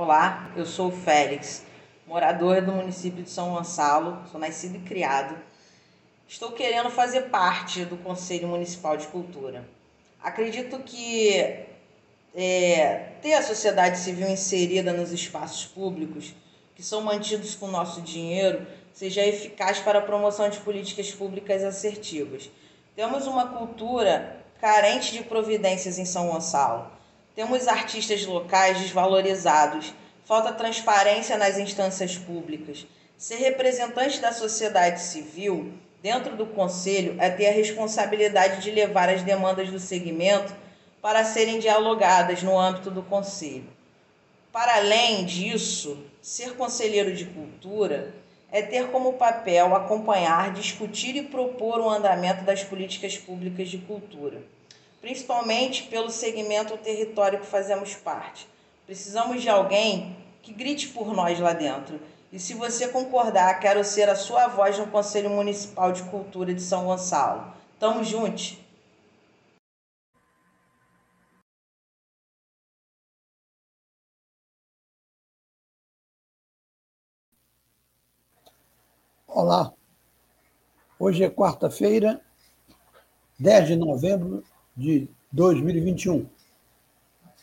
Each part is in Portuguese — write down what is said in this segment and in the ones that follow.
Olá, eu sou o Félix, morador do município de São Gonçalo, sou nascido e criado. Estou querendo fazer parte do Conselho Municipal de Cultura. Acredito que é, ter a sociedade civil inserida nos espaços públicos, que são mantidos com nosso dinheiro, seja eficaz para a promoção de políticas públicas assertivas. Temos uma cultura carente de providências em São Gonçalo temos artistas locais desvalorizados, falta transparência nas instâncias públicas. Ser representante da sociedade civil dentro do conselho é ter a responsabilidade de levar as demandas do segmento para serem dialogadas no âmbito do conselho. Para além disso, ser conselheiro de cultura é ter como papel acompanhar, discutir e propor o andamento das políticas públicas de cultura principalmente pelo segmento ou território que fazemos parte. Precisamos de alguém que grite por nós lá dentro. E se você concordar, quero ser a sua voz no Conselho Municipal de Cultura de São Gonçalo. Tamo juntos! Olá, hoje é quarta-feira, 10 de novembro de 2021.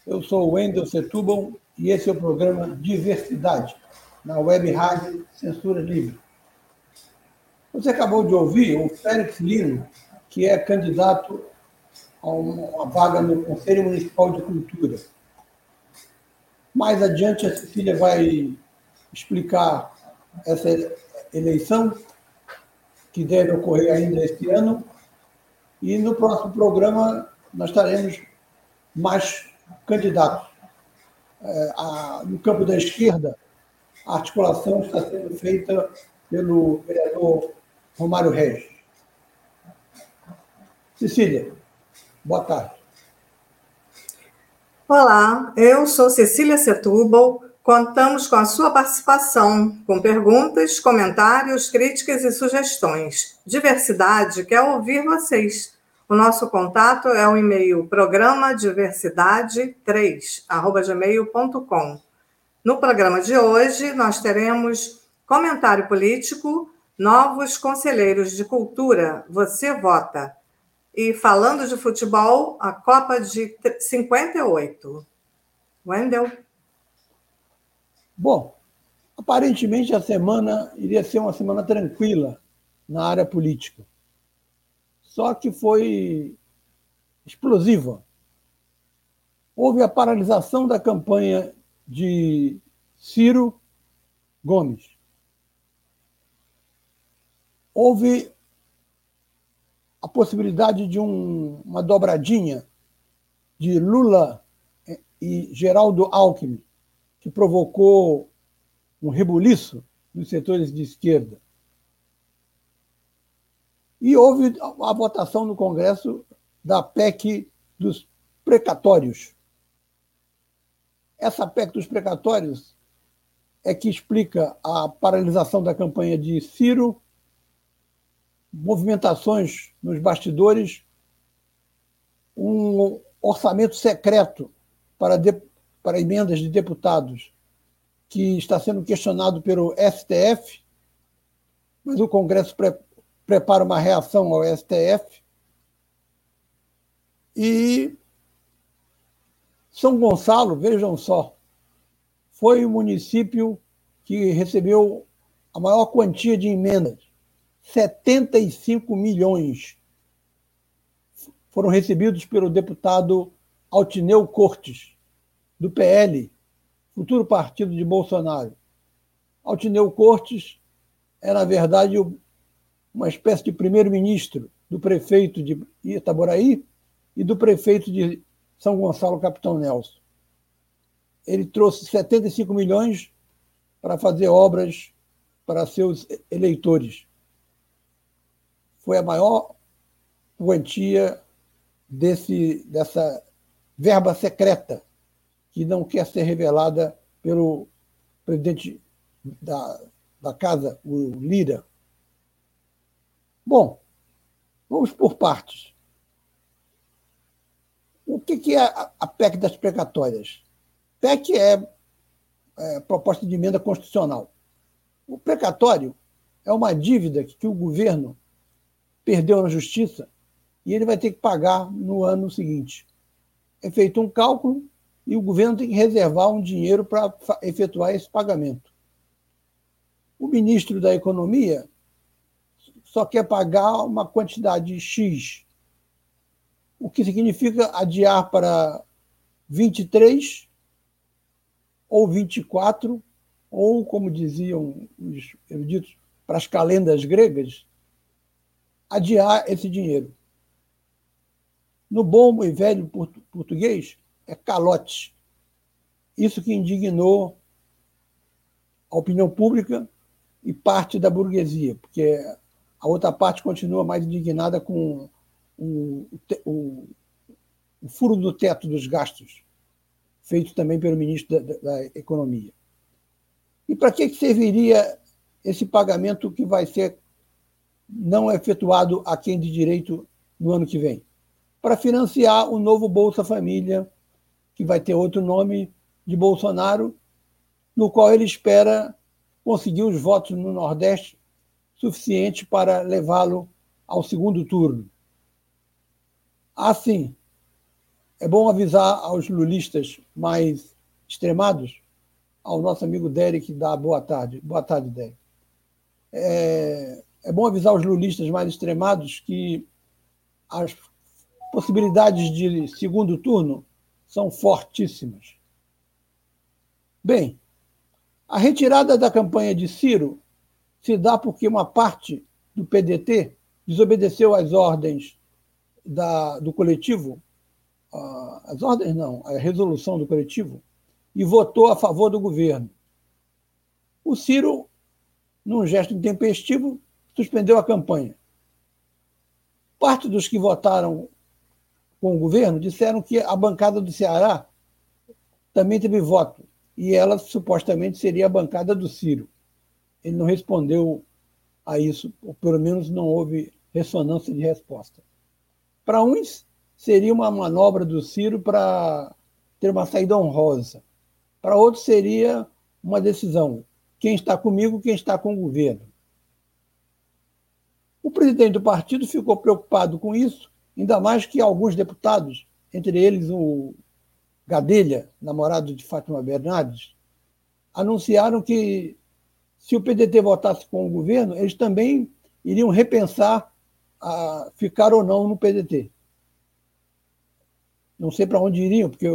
Eu sou Wendel Setúbal e esse é o programa Diversidade, na Web Rádio Censura Livre. Você acabou de ouvir o Félix Lino, que é candidato a uma vaga no Conselho Municipal de Cultura. Mais adiante, a Cecília vai explicar essa eleição, que deve ocorrer ainda este ano, e no próximo programa nós teremos mais candidatos. É, a, no campo da esquerda, a articulação está sendo feita pelo vereador Romário Reis. Cecília, boa tarde. Olá, eu sou Cecília Setúbal. Contamos com a sua participação, com perguntas, comentários, críticas e sugestões. Diversidade quer ouvir vocês. O nosso contato é o e-mail programadiversidade3@gmail.com. No programa de hoje nós teremos comentário político, novos conselheiros de cultura, você vota. E falando de futebol, a Copa de 58. Wendel. Bom, aparentemente a semana iria ser uma semana tranquila na área política só que foi explosiva. Houve a paralisação da campanha de Ciro Gomes. Houve a possibilidade de um, uma dobradinha de Lula e Geraldo Alckmin, que provocou um rebuliço nos setores de esquerda. E houve a votação no Congresso da PEC dos precatórios. Essa PEC dos precatórios é que explica a paralisação da campanha de Ciro, movimentações nos bastidores, um orçamento secreto para, para emendas de deputados que está sendo questionado pelo STF, mas o Congresso prepara uma reação ao STF. E São Gonçalo, vejam só, foi o município que recebeu a maior quantia de emendas, 75 milhões foram recebidos pelo deputado Altineu Cortes, do PL, futuro partido de Bolsonaro. Altineu Cortes é, na verdade, uma espécie de primeiro-ministro do prefeito de Itaboraí e do prefeito de São Gonçalo, Capitão Nelson. ele trouxe 75 milhões para fazer obras para seus eleitores. Foi a maior quantia desse, dessa verba secreta que não quer ser revelada pelo presidente da, da casa, o Lira. Bom, vamos por partes. O que é a PEC das precatórias? PEC é, é proposta de emenda constitucional. O precatório é uma dívida que o governo perdeu na justiça e ele vai ter que pagar no ano seguinte. É feito um cálculo e o governo tem que reservar um dinheiro para efetuar esse pagamento. O ministro da Economia só quer pagar uma quantidade X, o que significa adiar para 23 ou 24, ou, como diziam os eruditos, para as calendas gregas, adiar esse dinheiro. No bom e velho português, é calote. Isso que indignou a opinião pública e parte da burguesia, porque a outra parte continua mais indignada com o, o, o furo do teto dos gastos, feito também pelo ministro da, da Economia. E para que serviria esse pagamento que vai ser não efetuado a quem de direito no ano que vem? Para financiar o novo Bolsa Família, que vai ter outro nome de Bolsonaro, no qual ele espera conseguir os votos no Nordeste suficientes para levá-lo ao segundo turno. Assim, é bom avisar aos lulistas mais extremados, ao nosso amigo Derek da boa tarde. Boa tarde, Derek. É, é bom avisar os lulistas mais extremados que as possibilidades de segundo turno são fortíssimas. Bem, a retirada da campanha de Ciro se dá porque uma parte do PDT desobedeceu às ordens da, do coletivo, as ordens não, a resolução do coletivo, e votou a favor do governo. O Ciro, num gesto intempestivo, suspendeu a campanha. Parte dos que votaram com o governo disseram que a bancada do Ceará também teve voto, e ela supostamente seria a bancada do Ciro. Ele não respondeu a isso, ou pelo menos não houve ressonância de resposta. Para uns, seria uma manobra do Ciro para ter uma saída honrosa. Para outros, seria uma decisão: quem está comigo, quem está com o governo. O presidente do partido ficou preocupado com isso Ainda mais que alguns deputados, entre eles o Gadelha, namorado de Fátima Bernardes, anunciaram que se o PDT votasse com o governo, eles também iriam repensar a ficar ou não no PDT. Não sei para onde iriam, porque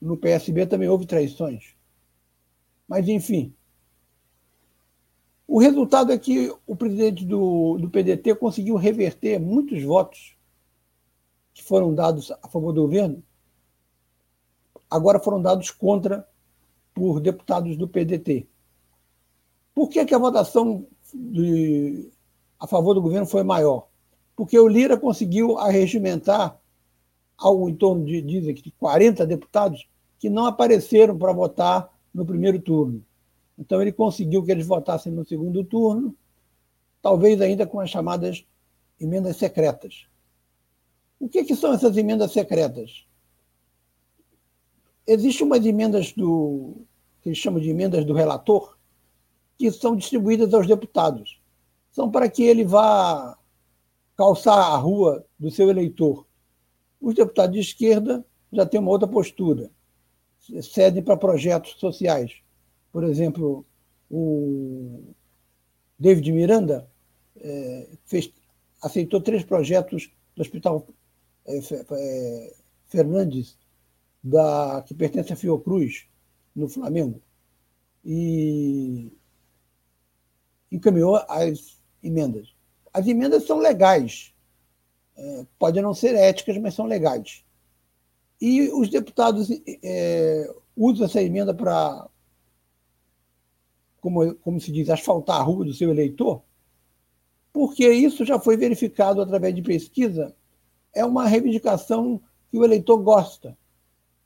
no PSB também houve traições. Mas, enfim. O resultado é que o presidente do, do PDT conseguiu reverter muitos votos que foram dados a favor do governo, agora foram dados contra por deputados do PDT. Por que, que a votação de, a favor do governo foi maior? Porque o Lira conseguiu arregimentar algo em torno de, dizem, de 40 deputados que não apareceram para votar no primeiro turno. Então, ele conseguiu que eles votassem no segundo turno, talvez ainda com as chamadas emendas secretas. O que, que são essas emendas secretas? Existem umas emendas do que eles chamam de emendas do relator, que são distribuídas aos deputados. São para que ele vá calçar a rua do seu eleitor. Os deputados de esquerda já têm uma outra postura, cedem para projetos sociais. Por exemplo, o David Miranda é, fez, aceitou três projetos do Hospital é, Fernandes, da, que pertence à Fiocruz, no Flamengo, e encaminhou as emendas. As emendas são legais, é, podem não ser éticas, mas são legais. E os deputados é, usa essa emenda para, como, como se diz, asfaltar a rua do seu eleitor, porque isso já foi verificado através de pesquisa, é uma reivindicação que o eleitor gosta.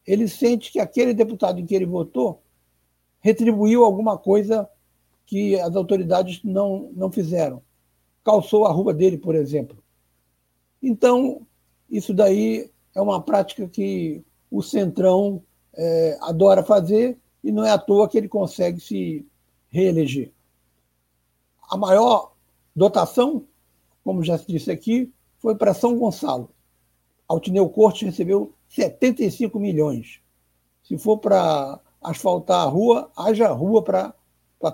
Ele sente que aquele deputado em que ele votou retribuiu alguma coisa que as autoridades não, não fizeram. Calçou a rua dele, por exemplo. Então, isso daí é uma prática que o Centrão é, adora fazer e não é à toa que ele consegue se reeleger. A maior dotação, como já se disse aqui, foi para São Gonçalo. Altineu Cortes recebeu 75 milhões. Se for para asfaltar a rua, haja rua para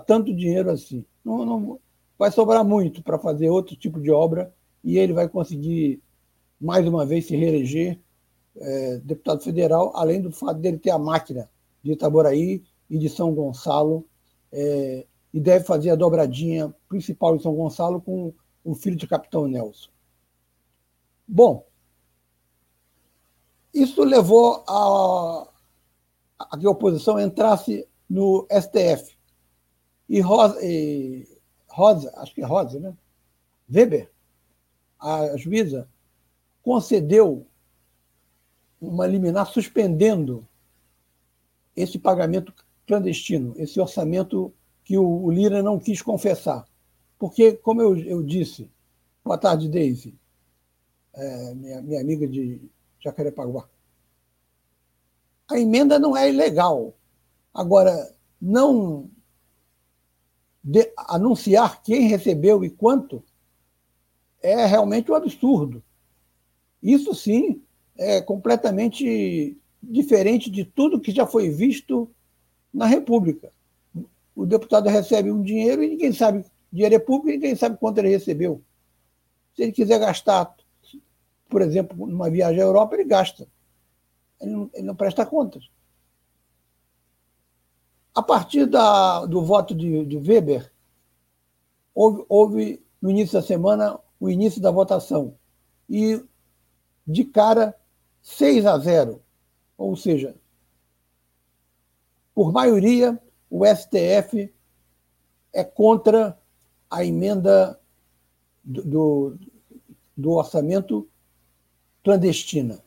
tanto dinheiro assim. Não, não vai sobrar muito para fazer outro tipo de obra e ele vai conseguir mais uma vez se reeleger é, deputado federal, além do fato dele ter a máquina de Itaboraí e de São Gonçalo, é, e deve fazer a dobradinha principal em São Gonçalo com o filho de Capitão Nelson. Bom, isso levou a, a que a oposição entrasse no STF. E Rosa, e Rosa, acho que é Rosa, né? Weber, a juíza, concedeu uma liminar suspendendo esse pagamento clandestino, esse orçamento que o, Lira não quis confessar. Porque, como eu, eu disse, boa tarde, Daisy, é, minha, minha amiga de Jacarepaguá, a emenda não é ilegal. Agora, não de, anunciar quem recebeu e quanto é realmente um absurdo. Isso sim é completamente diferente de tudo que já foi visto na República. O deputado recebe um dinheiro e ninguém sabe, dinheiro é público e ninguém sabe quanto ele recebeu. Se ele quiser gastar, por exemplo, numa viagem à Europa, ele gasta. Ele não, ele não presta contas. A partir da, do voto de, de Weber, houve, houve, no início da semana, o início da votação. E, de cara, 6 a 0. Ou seja, por maioria, o STF é contra a emenda do, do, do orçamento clandestina.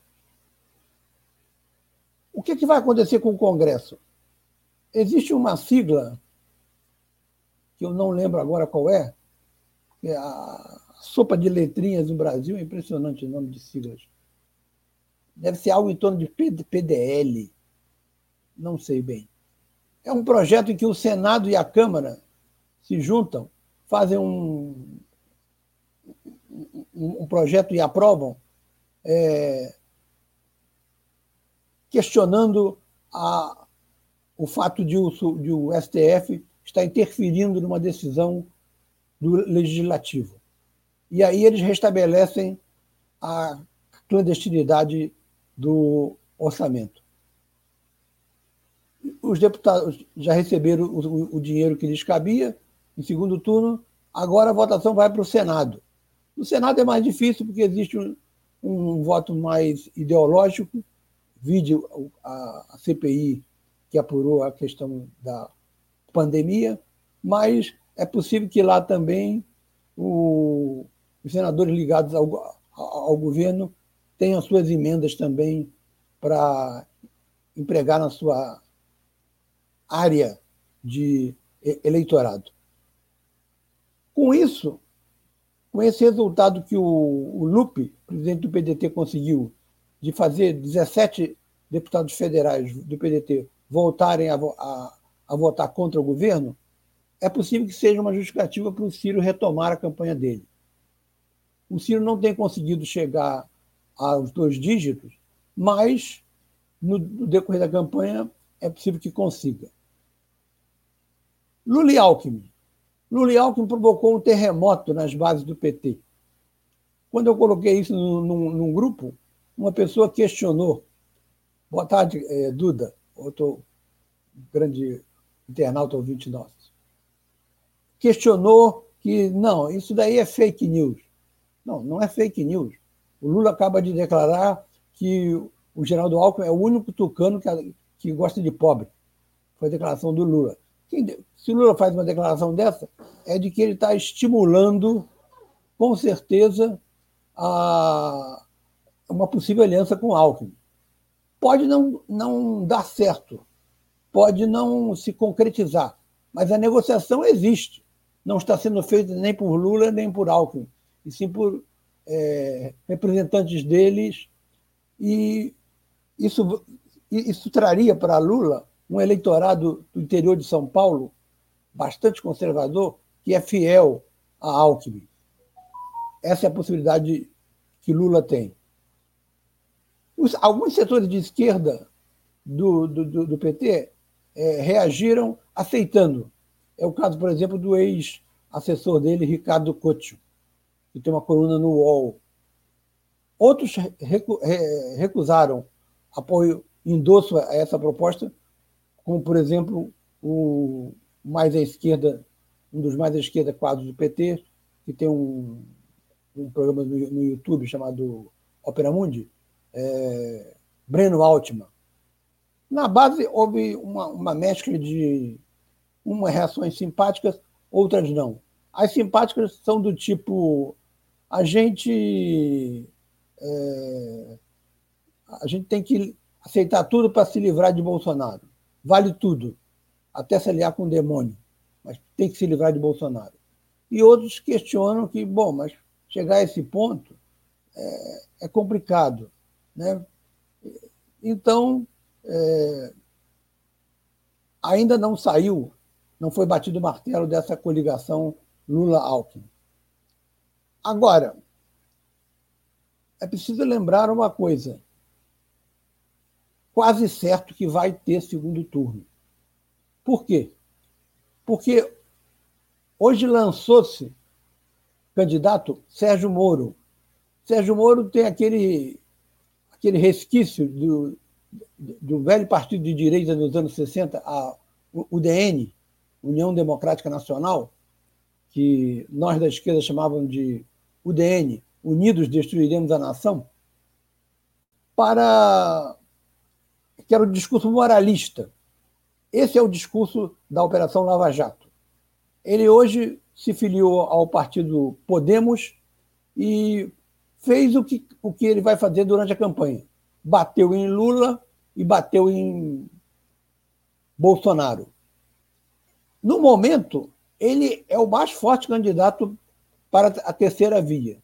O que, é que vai acontecer com o Congresso? Existe uma sigla, que eu não lembro agora qual é, é a sopa de letrinhas no Brasil, é impressionante o nome de siglas deve ser algo em torno de PDL, não sei bem. É um projeto em que o Senado e a Câmara se juntam, fazem um, um, um projeto e aprovam, é, questionando a, o fato de o, de o STF estar interferindo numa decisão do legislativo. E aí eles restabelecem a clandestinidade do orçamento. Os deputados já receberam o, o dinheiro que lhes cabia em segundo turno, agora a votação vai para o Senado. No Senado é mais difícil porque existe um, um voto mais ideológico, vide a, CPI que apurou a questão da pandemia, mas é possível que lá também o, os senadores ligados ao, ao, governo tem as suas emendas também para empregar na sua área de eleitorado. Com isso, com esse resultado que o, o Lupe, presidente do PDT, conseguiu, de fazer 17 deputados federais do PDT voltarem a, a, a votar contra o governo, é possível que seja uma justificativa para o Ciro retomar a campanha dele. O Ciro não tem conseguido chegar aos dois dígitos, mas no decorrer da campanha é possível que consiga. Lula e Alckmin. Lula e Alckmin provocou um terremoto nas bases do PT. Quando eu coloquei isso num, num, num grupo, uma pessoa questionou. Boa tarde, é, Duda, outro grande internauta ouvinte nosso. Questionou que, não, isso daí é fake news. Não, não é fake news. O Lula acaba de declarar que o Geraldo Alckmin é o único tucano que, que gosta de pobre. Foi a declaração do Lula. Se Lula faz uma declaração dessa, é de que ele está estimulando, com certeza, a uma possível aliança com Alckmin. Pode não, não dar certo, pode não se concretizar, mas a negociação existe. Não está sendo feita nem por Lula nem por Alckmin, e sim por é, representantes deles. E isso, isso traria para Lula um eleitorado do interior de São Paulo bastante conservador, que é fiel a Alckmin. Essa é a possibilidade que Lula tem. Os, alguns setores de esquerda do, do, do PT é, reagiram aceitando. É o caso, por exemplo, do ex-assessor dele, Ricardo Coutinho, que tem uma coluna no UOL. Outros recu, recusaram apoio, endosso a essa proposta, como, por exemplo, o mais à esquerda, um dos mais à esquerda quadros do PT, que tem um, um programa no, no YouTube chamado Opera Mundi, é, Breno Altman. Na base, houve uma, uma mescla de umas reações simpáticas, outras não. As simpáticas são do tipo: a gente, é, a gente tem que aceitar tudo para se livrar de Bolsonaro. Vale tudo, até se aliar com o demônio, mas tem que se livrar de Bolsonaro. E outros questionam que, bom, mas chegar a esse ponto é, é complicado. Né? Então, é, ainda não saiu, não foi batido o martelo dessa coligação Lula-Alckmin. Agora, é preciso lembrar uma coisa. Quase certo que vai ter segundo turno. Por quê? Porque hoje lançou-se candidato Sérgio Moro. Sérgio Moro tem aquele aquele resquício do, do velho partido de direita dos anos 60, a UDN, União Democrática Nacional, que nós da esquerda chamavam de UDN, Unidos Destruiremos a Nação, para que era o discurso moralista. Esse é o discurso da Operação Lava Jato. Ele hoje se filiou ao partido Podemos e fez o que, o que ele vai fazer durante a campanha. Bateu em Lula e bateu em Bolsonaro. No momento, ele é o mais forte candidato para a terceira via.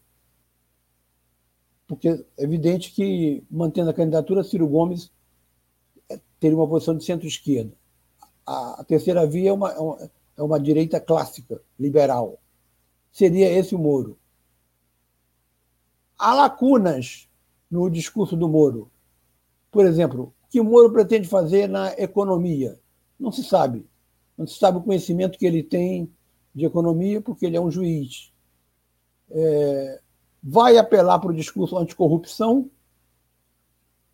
Porque é evidente que, mantendo a candidatura, Ciro Gomes teria uma posição de centro-esquerda. A, terceira via é uma, é uma, é uma direita clássica, liberal. Seria esse o Moro. Há lacunas no discurso do Moro. Por exemplo, o que o Moro pretende fazer na economia? Não se sabe. Não se sabe o conhecimento que ele tem de economia, porque ele é um juiz. É, vai apelar para o discurso anticorrupção.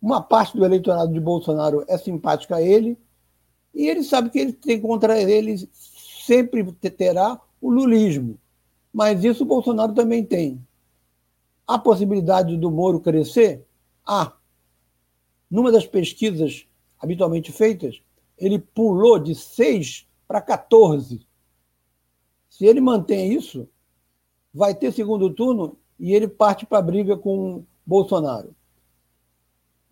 Uma parte do eleitorado de Bolsonaro é simpática a ele, e ele sabe que ele tem contra ele, sempre terá o lulismo. Mas isso o Bolsonaro também tem. Há possibilidade do Moro crescer? Há. Numa das pesquisas habitualmente feitas, ele pulou de 6 para 14. Se ele mantém isso, vai ter segundo turno e ele parte para a briga com Bolsonaro.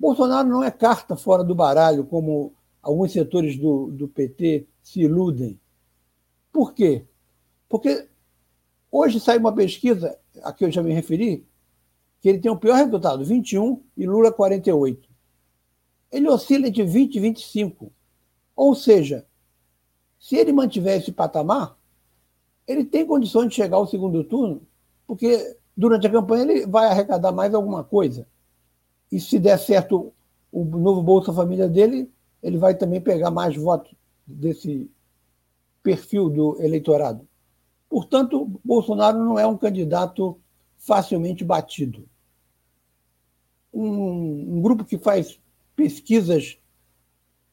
Bolsonaro não é carta fora do baralho, como alguns setores do, do PT se iludem. Por quê? Porque hoje sai uma pesquisa, a que eu já me referi, que ele tem o pior resultado, 21 e Lula 48. Ele oscila entre 20 e 25. Ou seja, se ele mantiver esse patamar, ele tem condições de chegar ao segundo turno, porque durante a campanha ele vai arrecadar mais alguma coisa. E se der certo o novo Bolsa Família dele, ele vai também pegar mais votos desse perfil do eleitorado. Portanto, Bolsonaro não é um candidato facilmente batido um, um grupo que faz pesquisas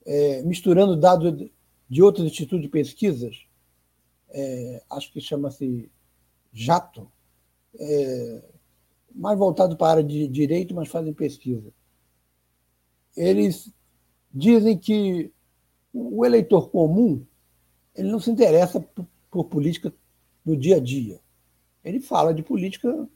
é, misturando dados de outros institutos de pesquisas, é, acho que chama-se Jato, é, mais voltado para a área de direito, mas fazem pesquisa. Eles dizem que o eleitor comum ele não se interessa por, política no dia a dia. Ele fala de política,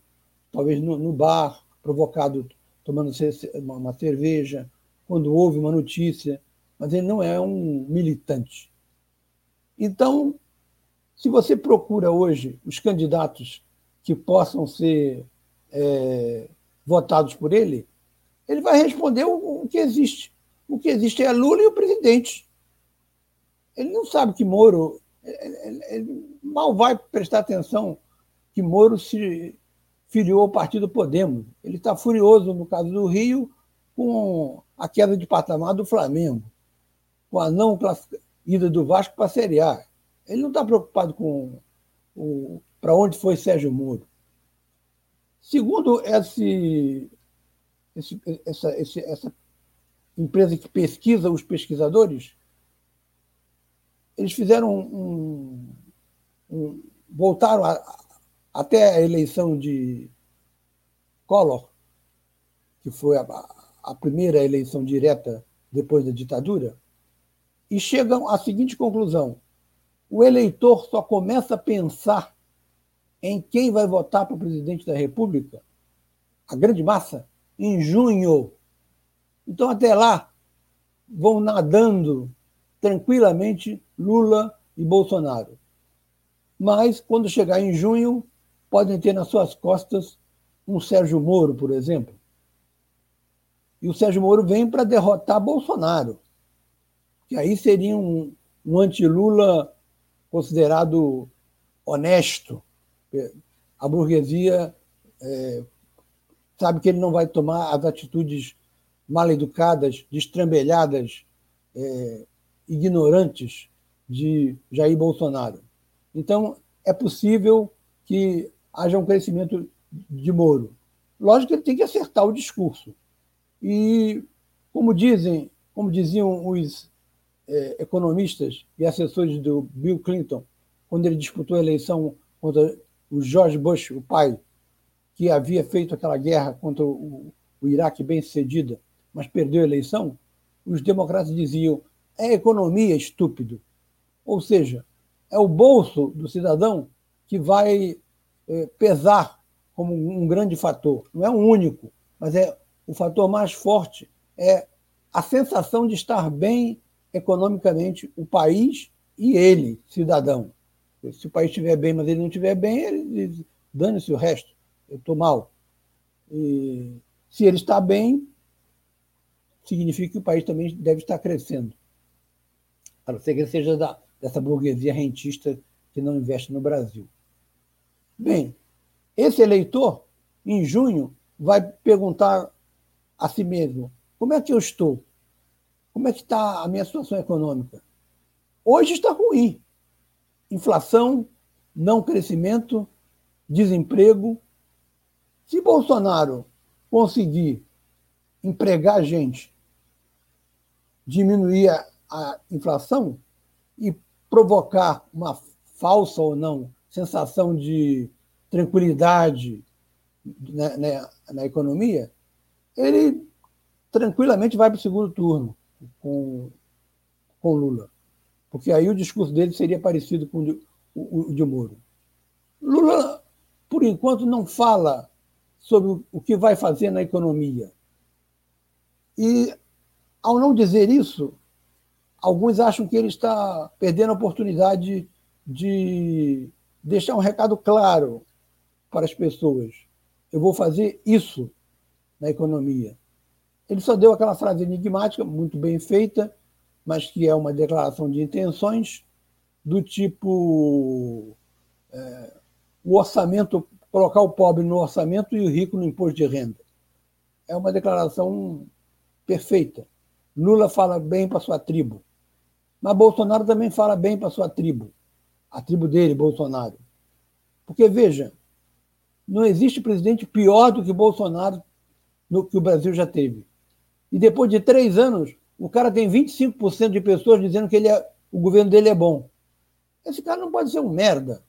talvez no, no bar, provocado tomando uma cerveja, quando houve uma notícia, mas ele não é um militante. Então, se você procura hoje os candidatos que possam ser é, votados por ele, ele vai responder o, o, que existe. O que existe é Lula e o presidente. Ele não sabe que Moro. Ele, ele mal vai prestar atenção que Moro se filiou ao partido Podemos. Ele está furioso, no caso do Rio, com a queda de patamar do Flamengo, com a não ida do Vasco para a Série A. Ele não está preocupado com para onde foi Sérgio Moro. Segundo esse, esse, essa, esse, essa empresa que pesquisa os pesquisadores, eles fizeram um, um voltaram a, até a eleição de Collor, que foi a, a primeira eleição direta depois da ditadura, e chegam à seguinte conclusão: o eleitor só começa a pensar em quem vai votar para presidente da República, a grande massa, em junho. Então, até lá, vão nadando tranquilamente Lula e Bolsonaro. Mas, quando chegar em junho, podem ter nas suas costas um Sérgio Moro, por exemplo. E o Sérgio Moro vem para derrotar Bolsonaro, que aí seria um, um anti-Lula considerado honesto. A burguesia é, sabe que ele não vai tomar as atitudes mal educadas, destrambelhadas, é, ignorantes de Jair Bolsonaro. Então, é possível que haja um crescimento de Moro. Lógico que ele tem que acertar o discurso. E, como dizem, como diziam os é, economistas e assessores do Bill Clinton, quando ele disputou a eleição contra o George Bush, o pai, que havia feito aquela guerra contra o, o Iraque bem sucedida, mas perdeu a eleição, os democratas diziam: é economia, estúpido. Ou seja, é o bolso do cidadão que vai é, pesar como um grande fator. Não é o único, mas é o fator mais forte é a sensação de estar bem economicamente o país e ele, cidadão. Se o país estiver bem, mas ele não estiver bem, ele dane-se o resto. Eu estou mal. E se ele está bem, significa que o país também deve estar crescendo. A não ser que seja da, dessa burguesia rentista que não investe no Brasil. Bem, esse eleitor, em junho, vai perguntar a si mesmo: como é que eu estou? Como é que está a minha situação econômica? Hoje está ruim. Inflação, não crescimento, desemprego. Se Bolsonaro conseguir empregar gente, diminuir a, a inflação e provocar uma falsa ou não sensação de tranquilidade na, na, na economia, ele tranquilamente vai para o segundo turno com, com Lula. Porque aí o discurso dele seria parecido com o de, o, o de Moro. Lula, por enquanto, não fala sobre o que vai fazer na economia. E, ao não dizer isso, alguns acham que ele está perdendo a oportunidade de deixar um recado claro para as pessoas. Eu vou fazer isso na economia. Ele só deu aquela frase enigmática, muito bem feita, mas que é uma declaração de intenções do tipo é, o orçamento, colocar o pobre no orçamento e o rico no imposto de renda. É uma declaração perfeita. Lula fala bem para sua tribo, mas Bolsonaro também fala bem para sua tribo a tribo dele, Bolsonaro. Porque, veja, não existe presidente pior do que Bolsonaro no que o Brasil já teve. E depois de três anos, o cara tem 25% de pessoas dizendo que ele é, o governo dele é bom. Esse cara não pode ser um merda.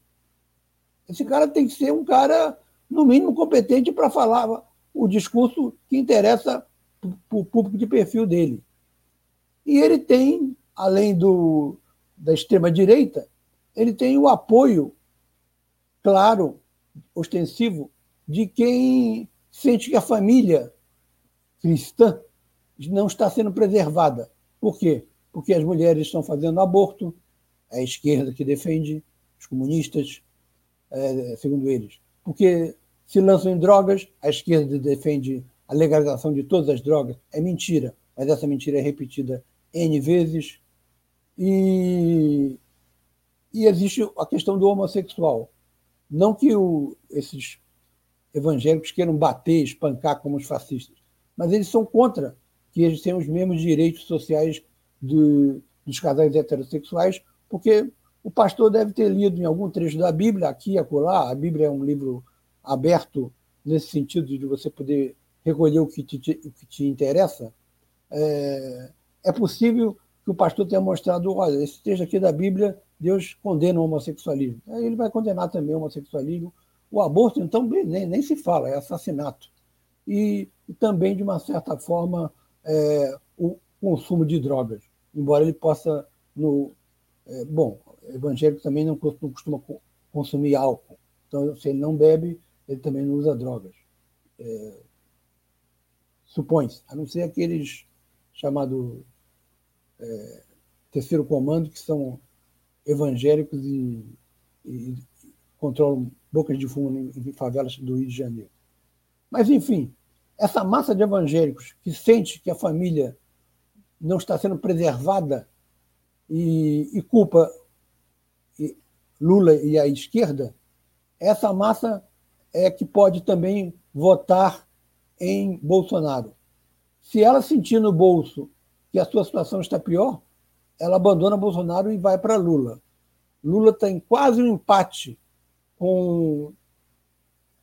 Esse cara tem que ser um cara, no mínimo, competente para falar o discurso que interessa para o público de perfil dele. E ele tem, além do, da extrema-direita, ele tem o apoio, claro, ostensivo, de quem sente que a família cristã não está sendo preservada. Por quê? Porque as mulheres estão fazendo aborto, é a esquerda que defende, os comunistas, é, segundo eles. Porque se lançam em drogas, a esquerda defende a legalização de todas as drogas. É mentira, mas essa mentira é repetida N vezes. E, e existe a questão do homossexual. Não que o, esses evangélicos queiram bater, espancar como os fascistas, mas eles são contra que eles tenham os mesmos direitos sociais do, dos casais heterossexuais, porque o pastor deve ter lido em algum trecho da Bíblia, aqui acolá, a Bíblia é um livro aberto nesse sentido de você poder recolher o que te, o que te interessa, é, é possível que o pastor tenha mostrado, olha, esse trecho aqui da Bíblia, Deus condena o homossexualismo. Aí ele vai condenar também o homossexualismo. O aborto, então, nem, nem se fala, é assassinato. E, e também, de uma certa forma, é, o consumo de drogas, embora ele possa, no, é, bom, evangélico também não costuma consumir álcool, então se ele não bebe, ele também não usa drogas. É, Supõe-se, a não ser aqueles chamados é, terceiro comando, que são evangélicos e, e, controlam bocas de fumo em favelas do Rio de Janeiro. Mas, enfim, essa massa de evangélicos que sente que a família não está sendo preservada e, e culpa Lula e a esquerda, essa massa é que pode também votar em Bolsonaro. Se ela sentir no bolso que a sua situação está pior, ela abandona Bolsonaro e vai para Lula. Lula tem quase um empate com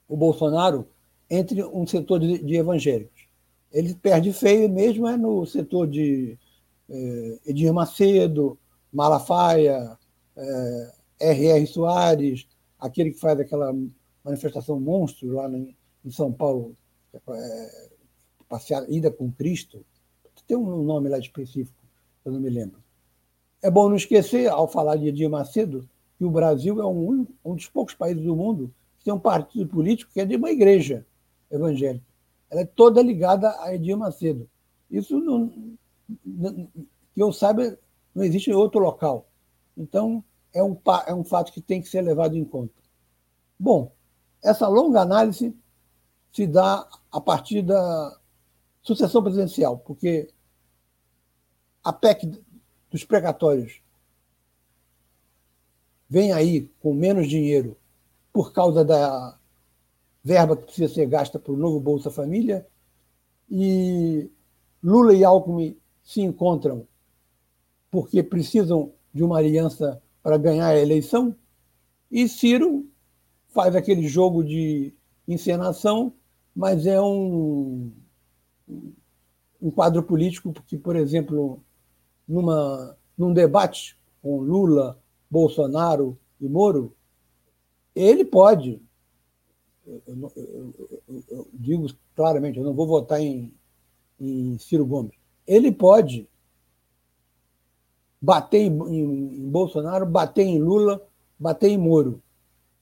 o Bolsonaro entre um setor de, de evangélicos. Ele perde feio mesmo é no setor de eh, Edir Macedo, Malafaia, eh, R.R. Soares, aquele que faz aquela manifestação monstro lá em São Paulo, é, passear, ida com Cristo. Tem um nome lá específico, eu não me lembro. É bom não esquecer, ao falar de Edir Macedo, que o Brasil é um, um dos poucos países do mundo que tem um partido político que é de uma igreja evangélica. Ela é toda ligada a Edir Macedo. Isso, não, que eu saiba, não existe em outro local. Então, é um, é um fato que tem que ser levado em conta. Bom, essa longa análise se dá a partir da sucessão presidencial, porque a PEC dos precatórios vem aí com menos dinheiro por causa da verba que precisa ser gasta para o novo Bolsa Família, e Lula e Alckmin se encontram porque precisam de uma aliança para ganhar a eleição, e Ciro faz aquele jogo de encenação, mas é um, um quadro político que, por exemplo, numa, num debate com Lula, Bolsonaro e Moro, ele pode, eu, eu, eu digo claramente, eu não vou votar em, em Ciro Gomes, ele pode bater em, em, em Bolsonaro, bater em Lula, bater em Moro.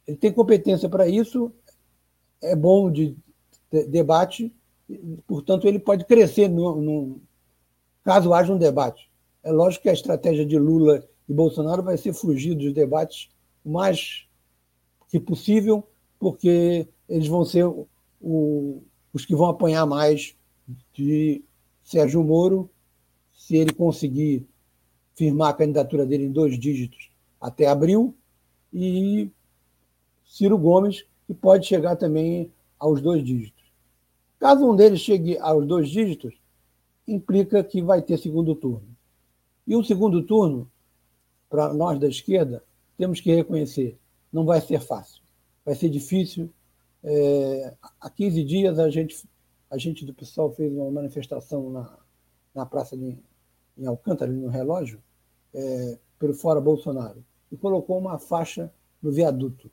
Ele tem competência para isso, é bom de, de debate, portanto, ele pode crescer no, no, caso haja um debate. É lógico que a estratégia de Lula e Bolsonaro vai ser fugir dos debates o mais que possível, porque eles vão ser o, os que vão apanhar mais de Sérgio Moro, se ele conseguir firmar a candidatura dele em dois dígitos até abril, e Ciro Gomes, que pode chegar também aos dois dígitos. Caso um deles chegue aos dois dígitos, implica que vai ter segundo turno. E o segundo turno, para nós da esquerda, temos que reconhecer, não vai ser fácil. Vai ser difícil. É, há 15 dias, a gente, a gente do pessoal fez uma manifestação na, na Praça de, em Alcântara, no relógio, é, pelo Fora Bolsonaro, e colocou uma faixa no viaduto.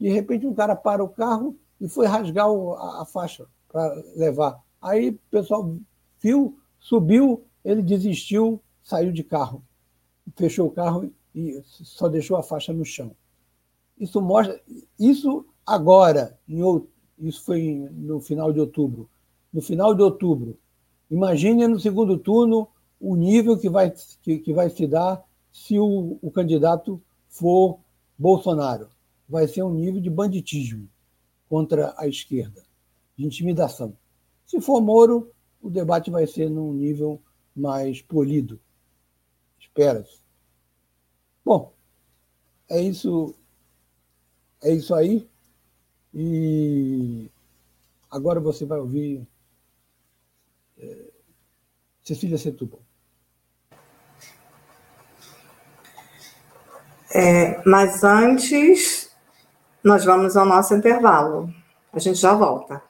De repente, um cara para o carro e foi rasgar o, a, a, faixa para levar. Aí o pessoal viu, subiu, ele desistiu, saiu de carro, fechou o carro e só deixou a faixa no chão. Isso mostra, isso agora, em, isso foi no final de outubro. No final de outubro, imagine no segundo turno o nível que vai, que, que vai se dar se o, o candidato for Bolsonaro. Vai ser um nível de banditismo contra a esquerda, de intimidação. Se for Moro, o debate vai ser num nível mais polido. Espera-se. Bom, é isso, é isso aí. E agora você vai ouvir é, Cecília Setúbal. É, mas antes, nós vamos ao nosso intervalo. A gente já volta.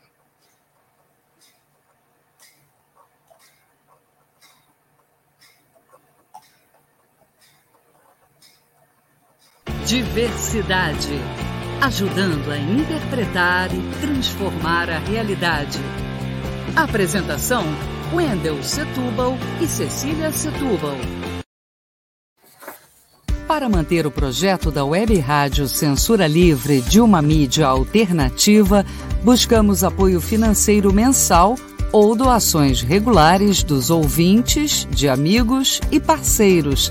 Diversidade. Ajudando a interpretar e transformar a realidade. Apresentação: Wendel Setúbal e Cecília Setúbal. Para manter o projeto da Web Rádio Censura Livre de uma mídia alternativa, buscamos apoio financeiro mensal ou doações regulares dos ouvintes, de amigos e parceiros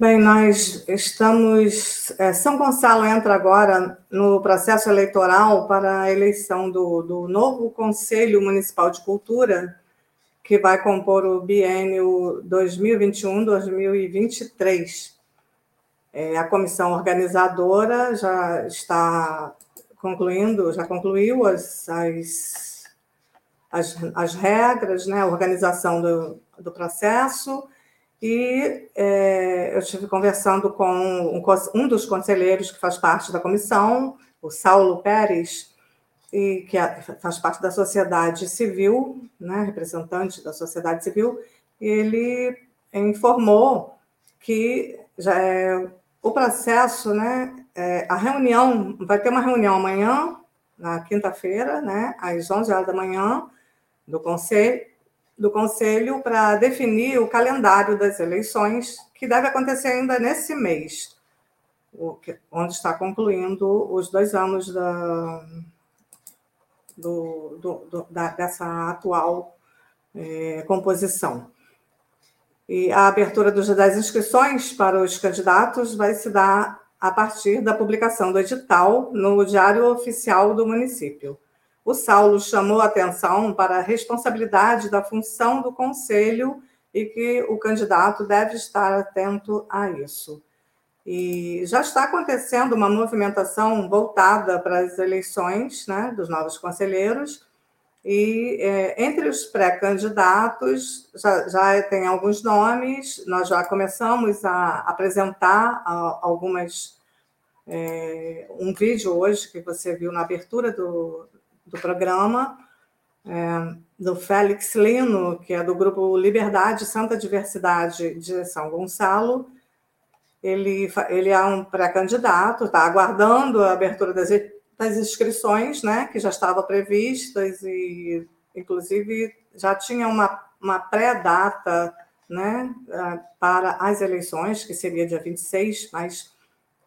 Bem, nós estamos. É, São Gonçalo entra agora no processo eleitoral para a eleição do, do novo Conselho Municipal de Cultura, que vai compor o biênio 2021-2023. É, a comissão organizadora já está concluindo, já concluiu as, as, as, as regras, né, a organização do, do processo e é, eu estive conversando com um, um, dos conselheiros que faz parte da comissão, o Saulo Pérez, e que faz parte da sociedade civil, né, representante da sociedade civil, e ele informou que já é, o processo, né, é, a reunião, vai ter uma reunião amanhã, na quinta-feira, né, às 11 horas da manhã, do conselho, do Conselho para definir o calendário das eleições, que deve acontecer ainda nesse mês, onde está concluindo os dois anos da, do, do, do, da, dessa atual é, composição. E a abertura das inscrições para os candidatos vai se dar a partir da publicação do edital no Diário Oficial do município o Saulo chamou atenção para a responsabilidade da função do conselho e que o candidato deve estar atento a isso. E já está acontecendo uma movimentação voltada para as eleições né, dos novos conselheiros, e é, entre os pré-candidatos já, já, tem alguns nomes, nós já começamos a apresentar algumas. É, um vídeo hoje que você viu na abertura do, do programa, é, do Félix Lino, que é do grupo Liberdade Santa Diversidade de São Gonçalo. Ele, ele é um pré-candidato, está aguardando a abertura das, das inscrições, né, que já estavam previstas e, inclusive, já tinha uma, uma pré-data né, para as eleições, que seria dia 26, mas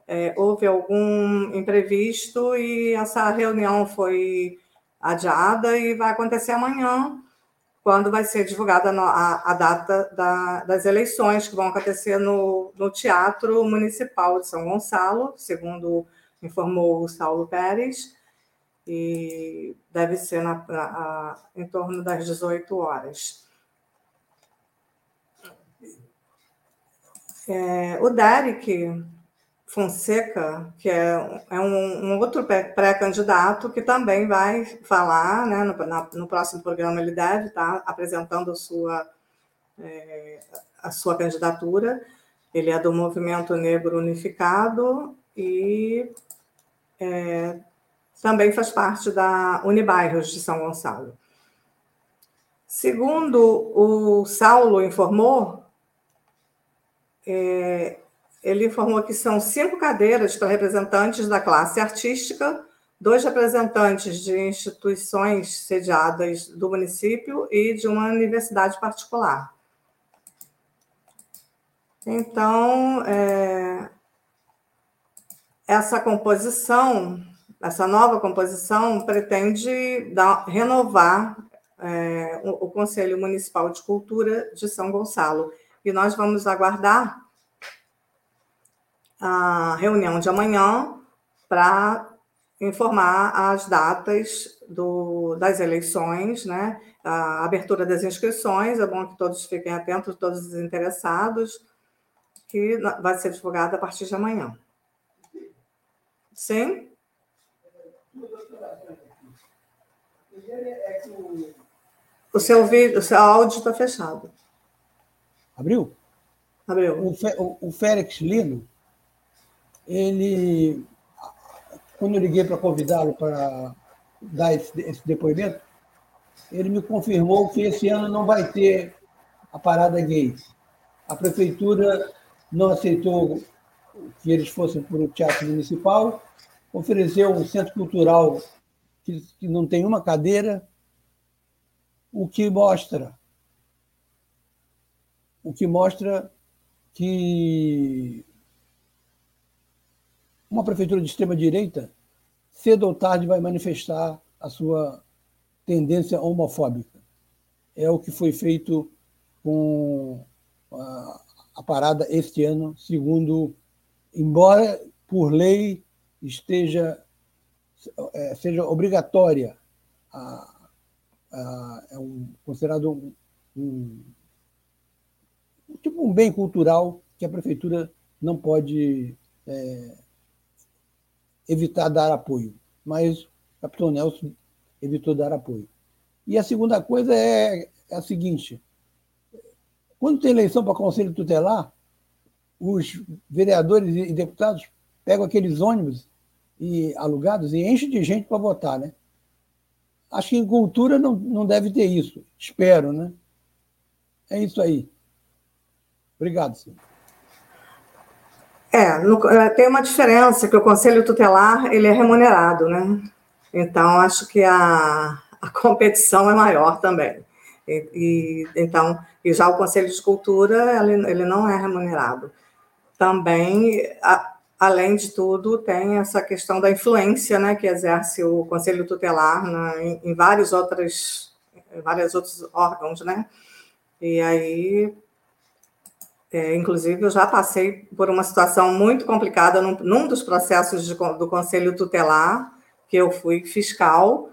é, houve algum imprevisto e essa reunião foi adiada e vai acontecer amanhã, quando vai ser divulgada a, a data da, das eleições, que vão acontecer no, no Teatro Municipal de São Gonçalo, segundo informou o Saulo Pérez, e deve ser na, na, em torno das 18 horas. É, o Derek Fonseca, que é, é um, um outro pré-candidato que também vai falar, né, no, na, no, próximo programa ele deve estar apresentando a sua, é, a sua candidatura. Ele é do Movimento Negro Unificado e é, também faz parte da Unibairros de São Gonçalo. Segundo o Saulo informou, é, ele informou que são cinco cadeiras para representantes da classe artística, dois representantes de instituições sediadas do município e de uma universidade particular. Então, é, essa composição, essa nova composição, pretende dar, renovar é, o, o Conselho Municipal de Cultura de São Gonçalo. E nós vamos aguardar a reunião de amanhã para informar as datas do, das eleições, né? a abertura das inscrições, é bom que todos fiquem atentos, todos os interessados, que vai ser divulgada a partir de amanhã. Sim? O seu vídeo, o seu áudio está fechado. Abriu? Abriu. O, o, o Félix Lino, ele, quando eu liguei para convidá-lo para dar esse, esse depoimento, ele me confirmou que esse ano não vai ter a parada gay. A prefeitura não aceitou que eles fossem para o Teatro Municipal, ofereceu um centro cultural que, que não tem uma cadeira, o que mostra o que mostra que uma prefeitura de extrema-direita, cedo ou tarde, vai manifestar a sua tendência homofóbica. É o que foi feito com a, a parada este ano, segundo, embora por lei esteja é, seja obrigatória, a, a, é um, considerado um, um, tipo um bem cultural que a prefeitura não pode é, evitar dar apoio, mas o capitão Nelson evitou dar apoio. E a segunda coisa é, é a seguinte: quando tem eleição para conselho tutelar, os vereadores e deputados pegam aqueles ônibus e alugados e enchem de gente para votar, né? Acho que em cultura não, não deve ter isso. Espero, né? É isso aí. Obrigado, senhor. É, no, é, tem uma diferença, que o conselho tutelar ele é remunerado, né? Então, acho que a, a competição é maior também. E, e, então, e já o conselho de cultura, ele, ele não é remunerado. Também, a, além de tudo, tem essa questão da influência, né, que exerce o conselho tutelar em, em vários outros, vários outros órgãos, né? E aí é, inclusive, eu já passei por uma situação muito complicada num, num dos processos de, do Conselho Tutelar, que eu fui fiscal,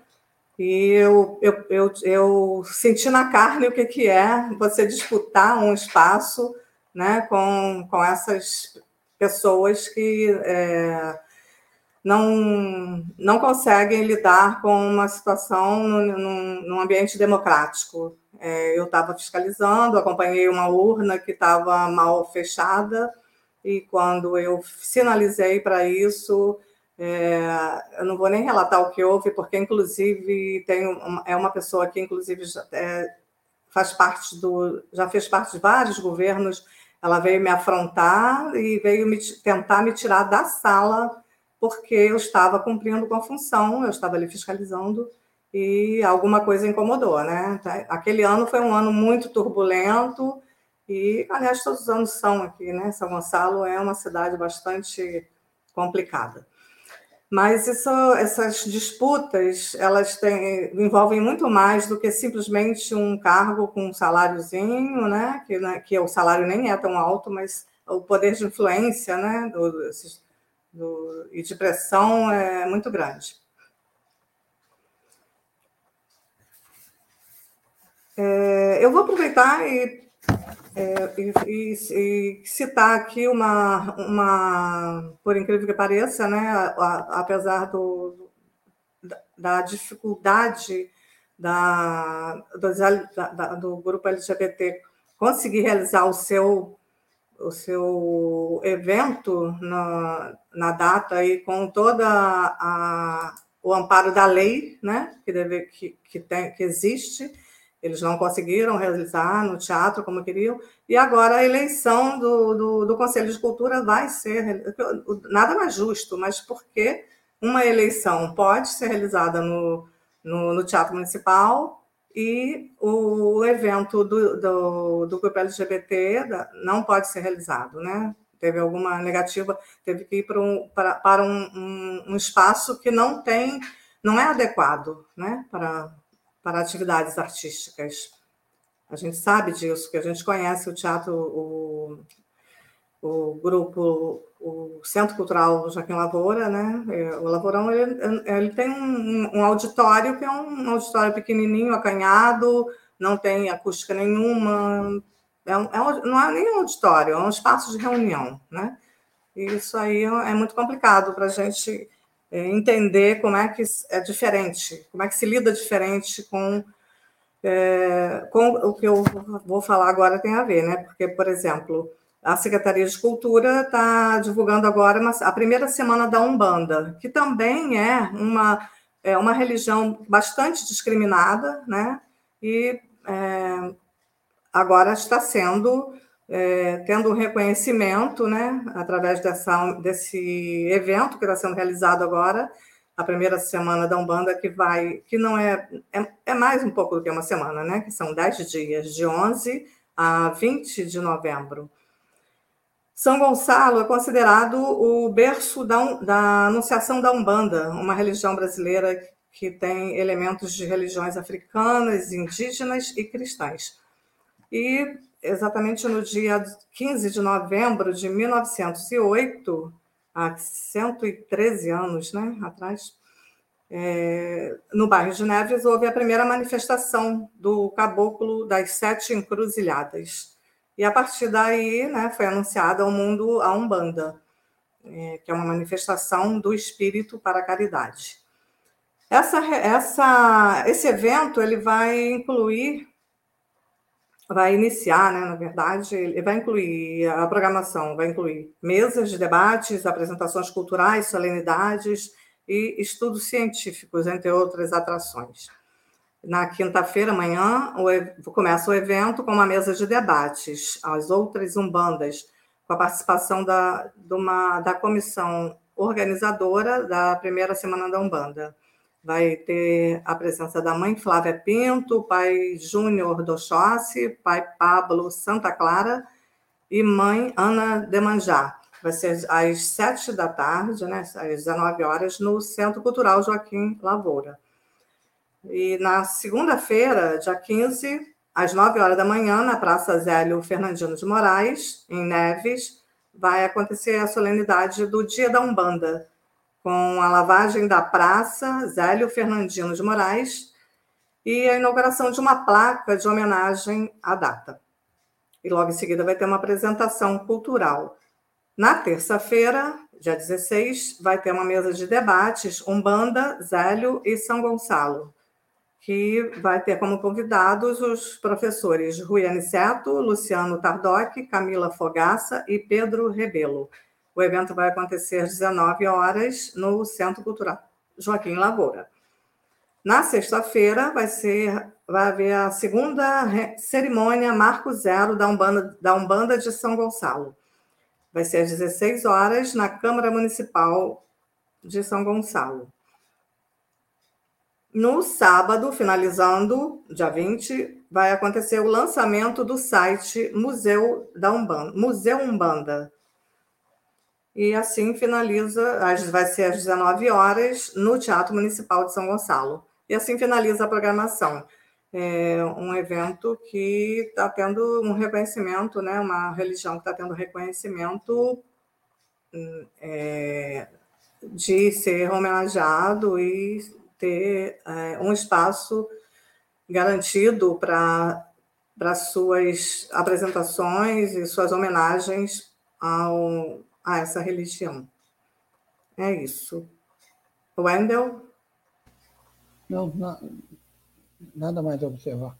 e eu, eu, eu, eu, senti na carne o que, que é você disputar um espaço né, com, com essas pessoas que é, não, não conseguem lidar com uma situação num, num ambiente democrático. É, eu estava fiscalizando, acompanhei uma urna que estava mal fechada, e quando eu sinalizei para isso, é, eu não vou nem relatar o que houve, porque, inclusive, tem uma, é uma pessoa que, inclusive, já, é, faz parte do. já fez parte de vários governos. Ela veio me afrontar e veio me, tentar me tirar da sala, porque eu estava cumprindo com a função, eu estava ali fiscalizando e alguma coisa incomodou, né? Tá, aquele ano foi um ano muito turbulento e, aliás, todos os anos são aqui, né? São Gonçalo é uma cidade bastante complicada. Mas isso, essas disputas, elas têm, envolvem muito mais do que simplesmente um cargo com um saláriozinho, né? Que, né, que o salário nem é tão alto, mas o poder de influência, né? Do, do, e de pressão é muito grande. É, eu vou aproveitar e, é, e, e, e, citar aqui uma, uma, por incrível que pareça, né, a, a, apesar do, da, dificuldade da, do, da, do grupo LGBT conseguir realizar o seu o seu evento na, na data aí com toda a, o amparo da lei, né, que deve que, que tem que existe. Eles não conseguiram realizar no teatro como queriam, e agora a eleição do, do, do, Conselho de Cultura vai ser nada mais justo, mas porque uma eleição pode ser realizada no, no, no Teatro Municipal e o evento do, do, do grupo LGBT não pode ser realizado, né? Teve alguma negativa, teve que ir para um, para, para um, um, um espaço que não tem, não é adequado, né? Para para atividades artísticas. A gente sabe disso, que a gente conhece o teatro, o, o grupo, o Centro Cultural Joaquim Lavoura, né? É, o Lavourão ele, ele tem um, um, auditório que é um auditório pequenininho, acanhado, não tem acústica nenhuma, é um, é um, não é nem um auditório, é um espaço de reunião, né? E isso aí é muito complicado para a gente é, entender como é que é diferente, como é que se lida diferente com, é, com o que eu vou falar agora tem a ver, né? Porque, por exemplo, a Secretaria de Cultura está divulgando agora uma, a primeira semana da Umbanda, que também é uma, é uma religião bastante discriminada, né? E é, agora está sendo é, tendo um reconhecimento, né, através dessa, desse evento que está sendo realizado agora, a primeira semana da Umbanda, que vai, que não é, é, é mais um pouco do que uma semana, né, que são dez dias, de 11 a 20 de novembro. São Gonçalo é considerado o berço da, da Anunciação da Umbanda, uma religião brasileira que tem elementos de religiões africanas, indígenas e cristãs. E exatamente no dia 15 de novembro de 1908, há 113 anos né, atrás, é, no bairro de Neves, houve a primeira manifestação do Caboclo das Sete Encruzilhadas. E a partir daí né, foi anunciada ao mundo a Umbanda, é, que é uma manifestação do espírito para a caridade. Essa, essa, esse evento ele vai incluir vai iniciar, né, na verdade, ele vai incluir a programação, vai incluir mesas de debates, apresentações culturais, solenidades e estudos científicos, entre outras atrações. Na quinta-feira, amanhã, começa o evento com uma mesa de debates, as outras umbandas, com a participação da, uma, da comissão organizadora da primeira semana da Umbanda vai ter a presença da mãe Flávia Pinto, pai Júnior Dochossi, pai Pablo Santa Clara e mãe Ana Demanjá. Vai ser às sete da tarde, né, às 19 horas, no Centro Cultural Joaquim Lavoura. E na segunda-feira, dia 15, às 9 horas da manhã, na Praça Zélio Fernandino de Moraes, em Neves, vai acontecer a solenidade do Dia da Umbanda, com a lavagem da praça Zélio Fernandino de Moraes e a inauguração de uma placa de homenagem à data. E logo em seguida vai ter uma apresentação cultural. Na terça-feira, dia 16, vai ter uma mesa de debates Umbanda, Zélio e São Gonçalo, que vai ter como convidados os professores Rui Aniceto, Luciano Tardoc, Camila Fogaça e Pedro Rebelo. O evento vai acontecer às 19 horas no Centro Cultural Joaquim Lavoura. Na sexta-feira vai ser vai haver a segunda cerimônia Marco Zero da Umbanda, da Umbanda de São Gonçalo. Vai ser às 16 horas na Câmara Municipal de São Gonçalo. No sábado, finalizando, dia 20, vai acontecer o lançamento do site Museu da Umbanda, Museu Umbanda, E assim finaliza, vai ser às 19 horas, no Teatro Municipal de São Gonçalo. E assim finaliza a programação. É um evento que está tendo um reconhecimento, né? uma religião que está tendo reconhecimento é, de ser homenageado e ter é, um espaço garantido para suas apresentações e suas homenagens ao, a essa religião. É isso. Wendel? Não, nada mais a observar.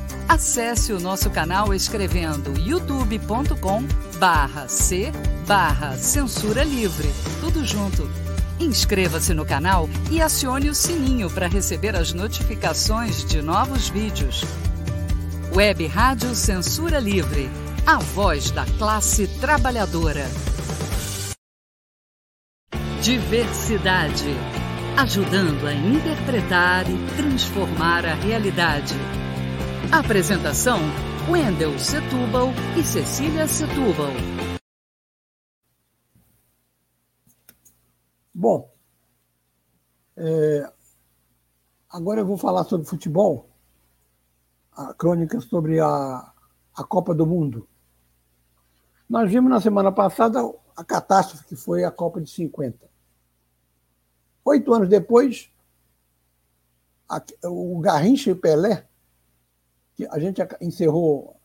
Acesse o nosso canal escrevendo youtube.com barra C barra Censura Livre. Tudo junto. Inscreva-se no canal e acione o sininho para receber as notificações de novos vídeos. Web Rádio Censura Livre. A voz da classe trabalhadora. Diversidade. Ajudando a interpretar e transformar a realidade. Apresentação: Wendel Setúbal e Cecília Setúbal. Bom, é, agora eu vou falar sobre futebol, a crônica sobre a, a Copa do Mundo. Nós vimos na semana passada a catástrofe que foi a Copa de 50. Oito anos depois, o Garrincha e o Pelé a gente encerrou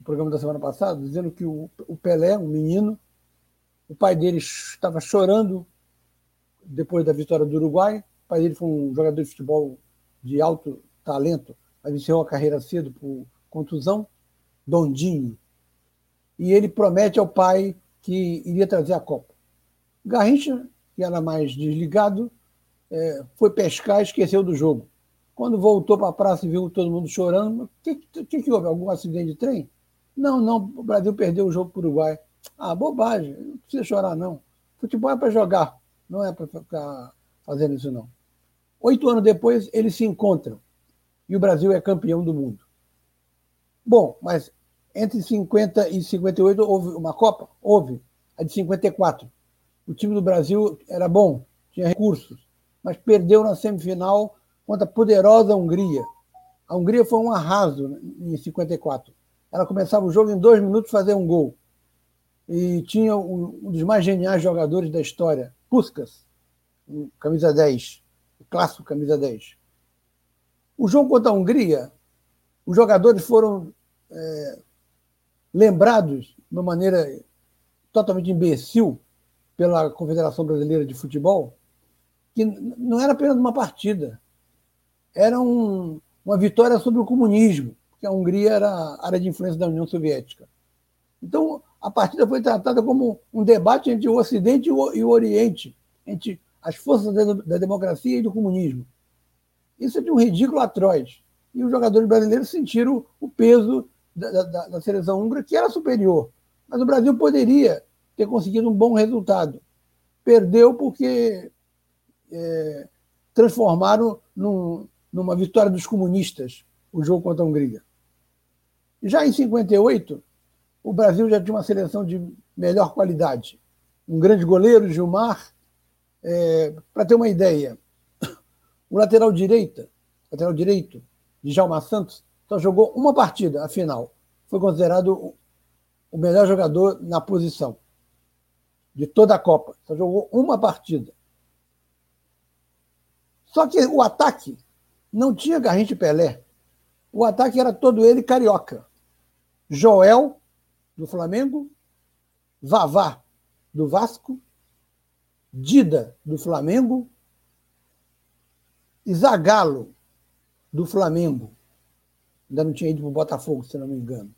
o programa da semana passada dizendo que o, o Pelé, um menino, o pai dele estava chorando depois da vitória do Uruguai. O pai dele foi um jogador de futebol de alto talento, mas encerrou a carreira cedo por contusão, Dondinho. E ele promete ao pai que iria trazer a Copa. Garrincha, que era mais desligado, é, foi pescar e esqueceu do jogo. Quando voltou para a praça e viu todo mundo chorando, o que, que, que, houve? Algum acidente de trem? Não, não, o Brasil perdeu o jogo para o Uruguai. Ah, bobagem, não precisa chorar, não. Futebol é para jogar, não é para ficar fazendo isso, não. Oito anos depois, eles se encontram e o Brasil é campeão do mundo. Bom, mas entre 50 e 58 houve uma Copa? Houve. A de 54. O time do Brasil era bom, tinha recursos, mas perdeu na semifinal contra a poderosa Hungria. A Hungria foi um arraso em 54. Ela começava o jogo em dois minutos fazer um gol. E tinha um dos mais geniais jogadores da história, Puskas, camisa 10, o clássico camisa 10. O jogo contra a Hungria, os jogadores foram é, lembrados de uma maneira totalmente imbecil pela Confederação Brasileira de Futebol, que não era apenas uma partida, era um, uma vitória sobre o comunismo, porque a Hungria era área de influência da União Soviética. Então, a partida foi tratada como um debate entre o Ocidente e o, e o Oriente, entre as forças da, da, democracia e do comunismo. Isso é de um ridículo atroz. E os jogadores brasileiros sentiram o peso da, da, da seleção húngara, que era superior. Mas o Brasil poderia ter conseguido um bom resultado. Perdeu porque é, transformaram num, numa vitória dos comunistas, o jogo contra a Hungria. Já em 58, o Brasil já tinha uma seleção de melhor qualidade. Um grande goleiro, Gilmar. É, Para ter uma ideia, o lateral direita, lateral direito, de Djalma Santos, só jogou uma partida, a final. Foi considerado o melhor jogador na posição de toda a Copa. Só jogou uma partida. Só que o ataque não tinha Garrincha e Pelé. O ataque era todo ele carioca. Joel, do Flamengo, Vavá, do Vasco, Dida, do Flamengo, Zagalo, do Flamengo. Ainda não tinha ido para o Botafogo, se não me engano.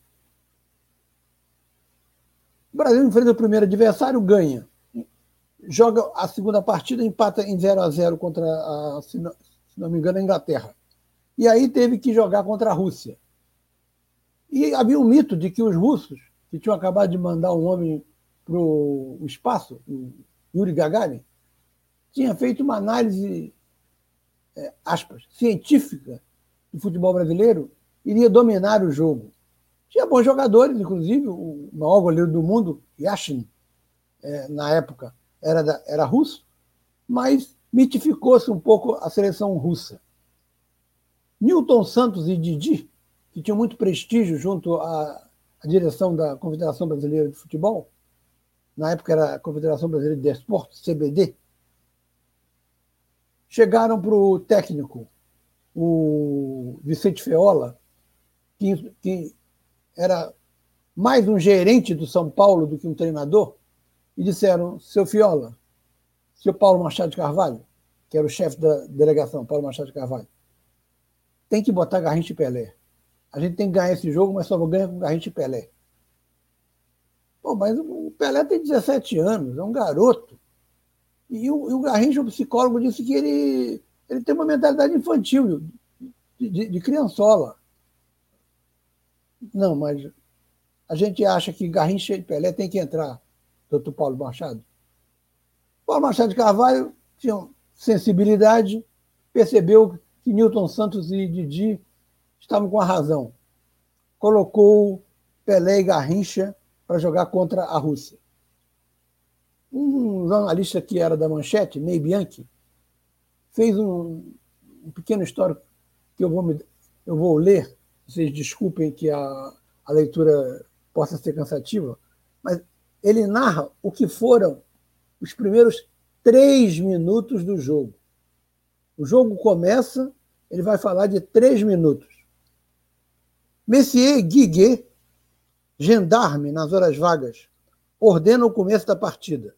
O Brasil enfrenta o primeiro adversário, ganha. Joga a segunda partida, empata em 0 a 0 contra, a, se não, me engano, a Inglaterra. E aí teve que jogar contra a Rússia. E havia um mito de que os russos, que tinham acabado de mandar um homem para o espaço, o Yuri Gagarin, tinha feito uma análise, é, aspas, científica do futebol brasileiro, iria dominar o jogo. Tinha bons jogadores, inclusive o maior goleiro do mundo, Yashin, é, na época, era, da, era russo, mas mitificou-se um pouco a seleção russa. Newton Santos e Didi, que tinham muito prestígio junto à, à direção da Confederação Brasileira de Futebol, na época era a Confederação Brasileira de Esportes, CBD, chegaram para o técnico, o Vicente Feola, que, que era mais um gerente do São Paulo do que um treinador, e disseram: seu Fiola, seu Paulo Machado de Carvalho, que era o chefe da delegação, Paulo Machado de Carvalho, tem que botar Garrincha e Pelé. A gente tem que ganhar esse jogo, mas só ganha com Garrincha e Pelé. Pô, mas o Pelé tem 17 anos, é um garoto. E o, e o Garrincha, o psicólogo, disse que ele, ele tem uma mentalidade infantil, de, de, de criançola. Não, mas a gente acha que Garrincha e Pelé tem que entrar, doutor Paulo Machado. Paulo Machado de Carvalho tinha sensibilidade, percebeu que Newton Santos e Didi estavam com a razão. Colocou Pelé e Garrincha para jogar contra a Rússia. Um jornalista que era da Manchete, Ney Bianchi, fez um, um pequeno histórico que eu vou, me, eu vou ler vocês desculpem que a, a leitura possa ser cansativa, mas ele narra o que foram os primeiros três minutos do jogo. O jogo começa, ele vai falar de três minutos. Messier Guiguet, gendarme nas horas vagas, ordena o começo da partida.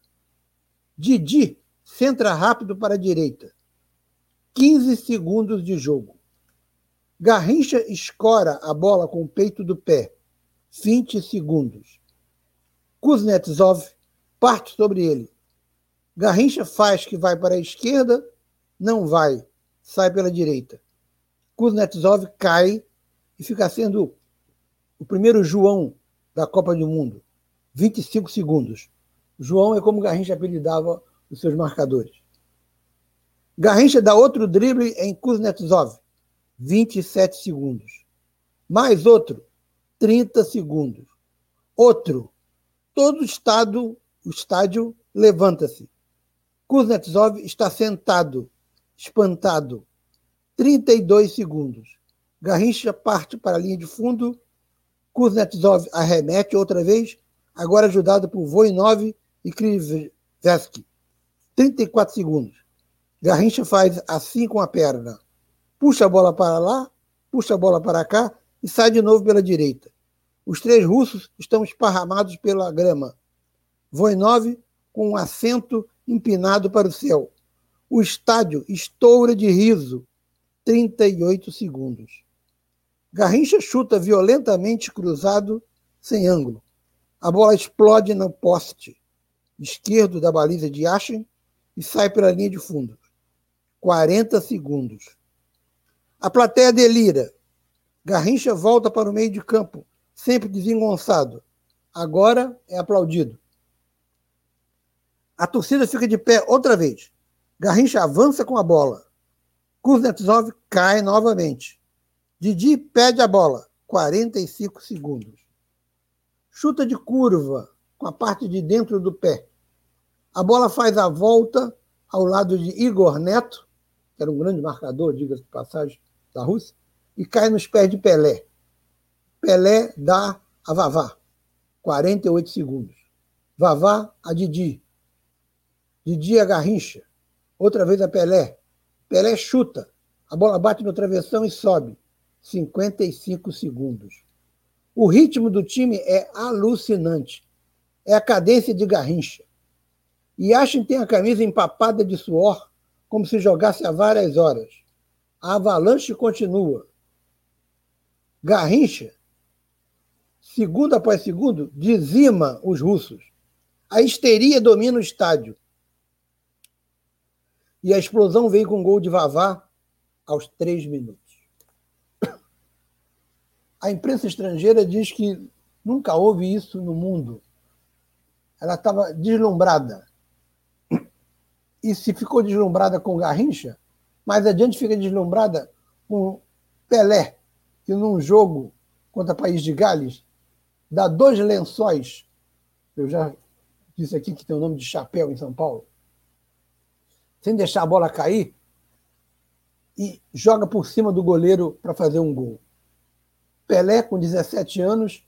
Didi centra rápido para a direita. 15 segundos de jogo. Garrincha escora a bola com o peito do pé. 20 segundos. Kuznetsov parte sobre ele. Garrincha faz que vai para a esquerda, não vai, sai pela direita. Kuznetsov cai e fica sendo o primeiro João da Copa do Mundo. 25 segundos. João é como Garrincha apelidava os seus marcadores. Garrincha dá outro drible em Kuznetsov. 27 segundos. Mais outro, 30 segundos. Outro, todo o estado, o estádio levanta-se. Kuznetsov está sentado, espantado. 32 segundos. Garrincha parte para a linha de fundo. Kuznetsov arremete outra vez, agora ajudado por Voinov e Krivetsky. 34 segundos. Garrincha faz assim com a perna puxa a bola para lá, puxa a bola para cá e sai de novo pela direita. Os três russos estão esparramados pela grama. Voinov com um assento empinado para o céu. O estádio estoura de riso. 38 segundos. Garrincha chuta violentamente cruzado, sem ângulo. A bola explode no poste esquerdo da baliza de Ashen e sai pela linha de fundo. 40 segundos. A plateia delira. Garrincha volta para o meio de campo, sempre desengonçado. Agora é aplaudido. A torcida fica de pé outra vez. Garrincha avança com a bola. Kuznetsov cai novamente. Didi pede a bola. 45 segundos. Chuta de curva com a parte de dentro do pé. A bola faz a volta ao lado de Igor Neto, que era um grande marcador, diga-se de passagem, da Rússia, e cai nos pés de Pelé. Pelé dá a Vavá, 48 segundos. Vavá a Didi. Didi a Garrincha. Outra vez a Pelé. Pelé chuta. A bola bate no travessão e sobe. 55 segundos. O ritmo do time é alucinante. é a cadência de Garrincha. Yashin tem a camisa empapada de suor, como se jogasse há várias horas. A avalanche continua. Garrincha, segundo após segundo, dizima os russos. A histeria domina o estádio. E a explosão veio com um gol de Vavá aos três minutos. A imprensa estrangeira diz que nunca houve isso no mundo. Ela estava deslumbrada. E se ficou deslumbrada com Garrincha, mais adiante fica deslumbrada com Pelé, que num jogo contra o País de Gales dá dois lençóis. Eu já disse aqui que tem o nome de chapéu em São Paulo. Sem deixar a bola cair e joga por cima do goleiro para fazer um gol. Pelé, com 17 anos,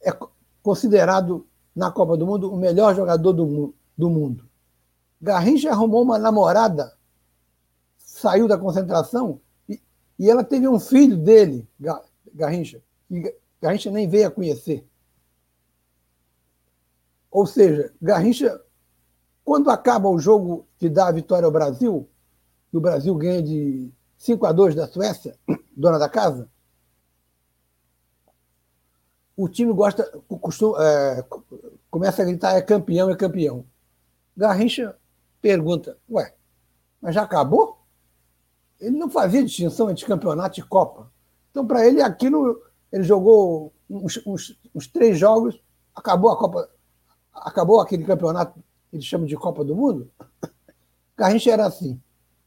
é considerado na Copa do Mundo o melhor jogador do, do mundo. Garrincha arrumou uma namorada, saiu da concentração e, e ela teve um filho dele, Garrincha, que Garrincha nem veio a conhecer. Ou seja, Garrincha, quando acaba o jogo que dá a vitória ao Brasil, e o Brasil ganha de 5 a 2 da Suécia, dona da casa, o time gosta, costuma, é, começa a gritar: é campeão, é campeão. Garrincha pergunta: ué, mas já acabou? Ele não fazia distinção entre campeonato e Copa. Então, para ele, aquilo, ele jogou uns, uns, uns, três jogos, acabou a Copa, acabou aquele campeonato eles chamam de Copa do Mundo. Garrincha era assim: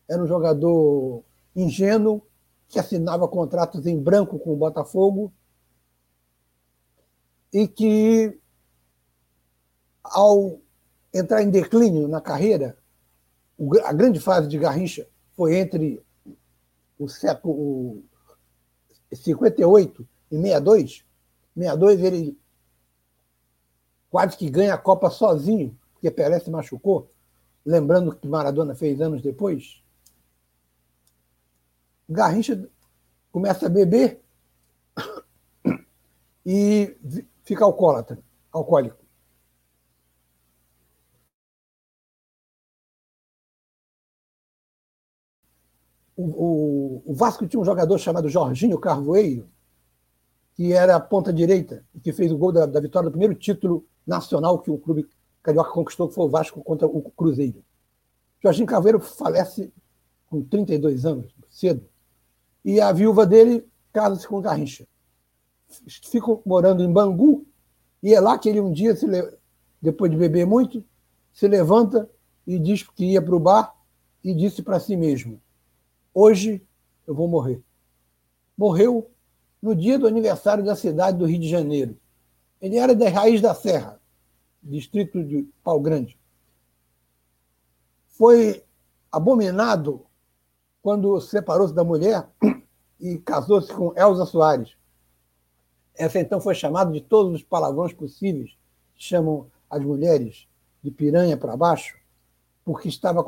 era um jogador ingênuo, que assinava contratos em branco com o Botafogo e que, ao entrar em declínio na carreira, a grande fase de Garrincha foi entre o século 58 e 62. 62 ele quase que ganha a Copa sozinho, porque Pelé se machucou, lembrando que Maradona fez anos depois. Garrincha começa a beber e fica alcoólatra, alcoólico. O, o, o, Vasco tinha um jogador chamado Jorginho Carvoeiro, que era a ponta direita, que fez o gol da, da vitória do primeiro título nacional que o clube carioca conquistou, que foi o Vasco contra o Cruzeiro. Jorginho Carvoeiro falece com 32 anos, cedo, e a viúva dele casa-se com Garrincha ficam morando em Bangu, e é lá que ele um dia, se depois de beber muito, se levanta e diz que ia para o bar e disse para si mesmo: Hoje eu vou morrer. Morreu no dia do aniversário da cidade do Rio de Janeiro. Ele era da Raiz da Serra, distrito de Pau Grande. Foi abominado quando separou-se da mulher e casou-se com Elza Soares. Essa então foi chamada de todos os palavrões possíveis, chamam as mulheres de piranha para baixo, porque estava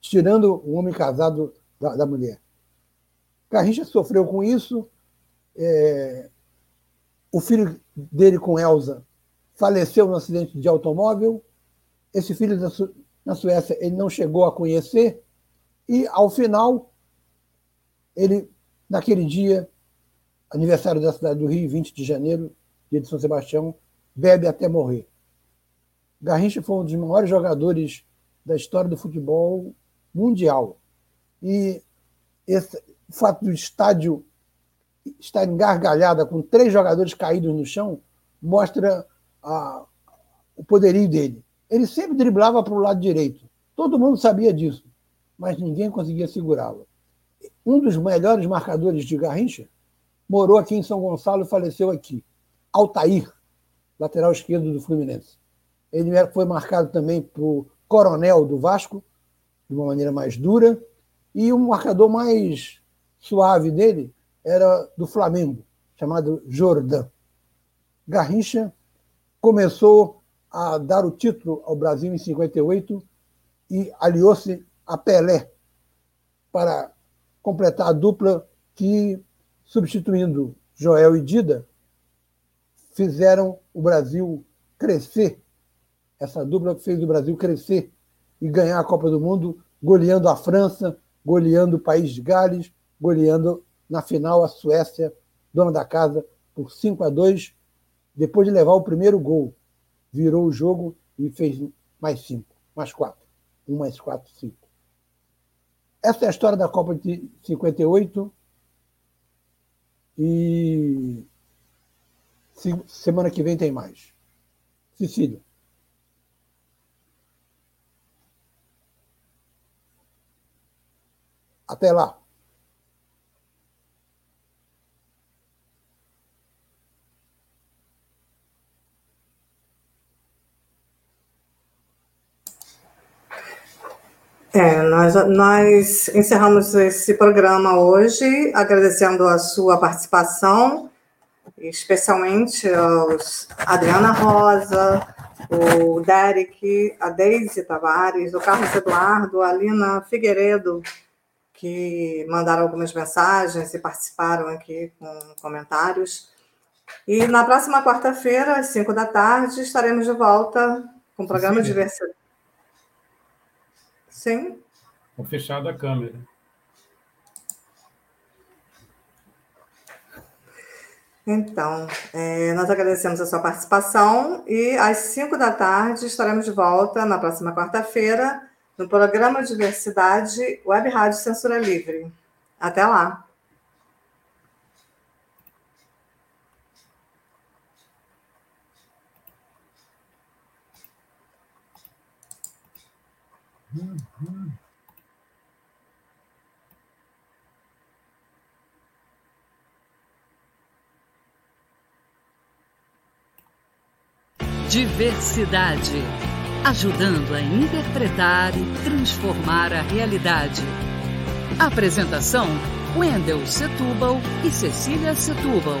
tirando o homem casado da, da mulher. Garrincha sofreu com isso. É, o filho dele com Elsa faleceu no acidente de automóvel. Esse filho da, na Suécia ele não chegou a conhecer. E, ao final, ele, naquele dia, aniversário da cidade do Rio, 20 de janeiro, dia de São Sebastião, bebe até morrer. Garrincha foi um dos maiores jogadores da história do futebol mundial. E esse, o fato do estádio estar engargalhada com três jogadores caídos no chão mostra a, o poderio dele. Ele sempre driblava para o lado direito. Todo mundo sabia disso, mas ninguém conseguia segurá-lo. Um dos melhores marcadores de Garrincha morou aqui em São Gonçalo e faleceu aqui. Altair, lateral esquerdo do Fluminense. Ele foi marcado também por Coronel do Vasco, de uma maneira mais dura, e um marcador mais suave dele era do Flamengo, chamado Jordan. Garrincha começou a dar o título ao Brasil em 58 e aliou-se a Pelé para completar a dupla que substituindo Joel e Dida, fizeram o Brasil crescer, essa dupla que fez o Brasil crescer e ganhar a Copa do Mundo, goleando a França, goleando o país de Gales, goleando na final a Suécia, dona da casa, por 5 a 2 depois de levar o primeiro gol. Virou o jogo e fez mais cinco, mais quatro. Um mais quatro, cinco. Essa é a história da Copa de 58. E semana que vem tem mais. Cecília. Até lá. É, nós, nós encerramos esse programa hoje, agradecendo a sua participação, especialmente aos Adriana Rosa, o Derek, a Deise Tavares, o Carlos Eduardo, a Alina Figueiredo, que mandaram algumas mensagens e participaram aqui com comentários. E na próxima quarta-feira, às cinco da tarde, estaremos de volta com o programa Sim. Diversidade. Sim. Com fechada a câmera. Então, é, nós agradecemos a sua participação e às 5 da tarde estaremos de volta na próxima quarta-feira no programa Diversidade Web Rádio Censura Livre. Até lá! Diversidade ajudando a interpretar e transformar a realidade. Apresentação: Wendel Setúbal e Cecília Setúbal.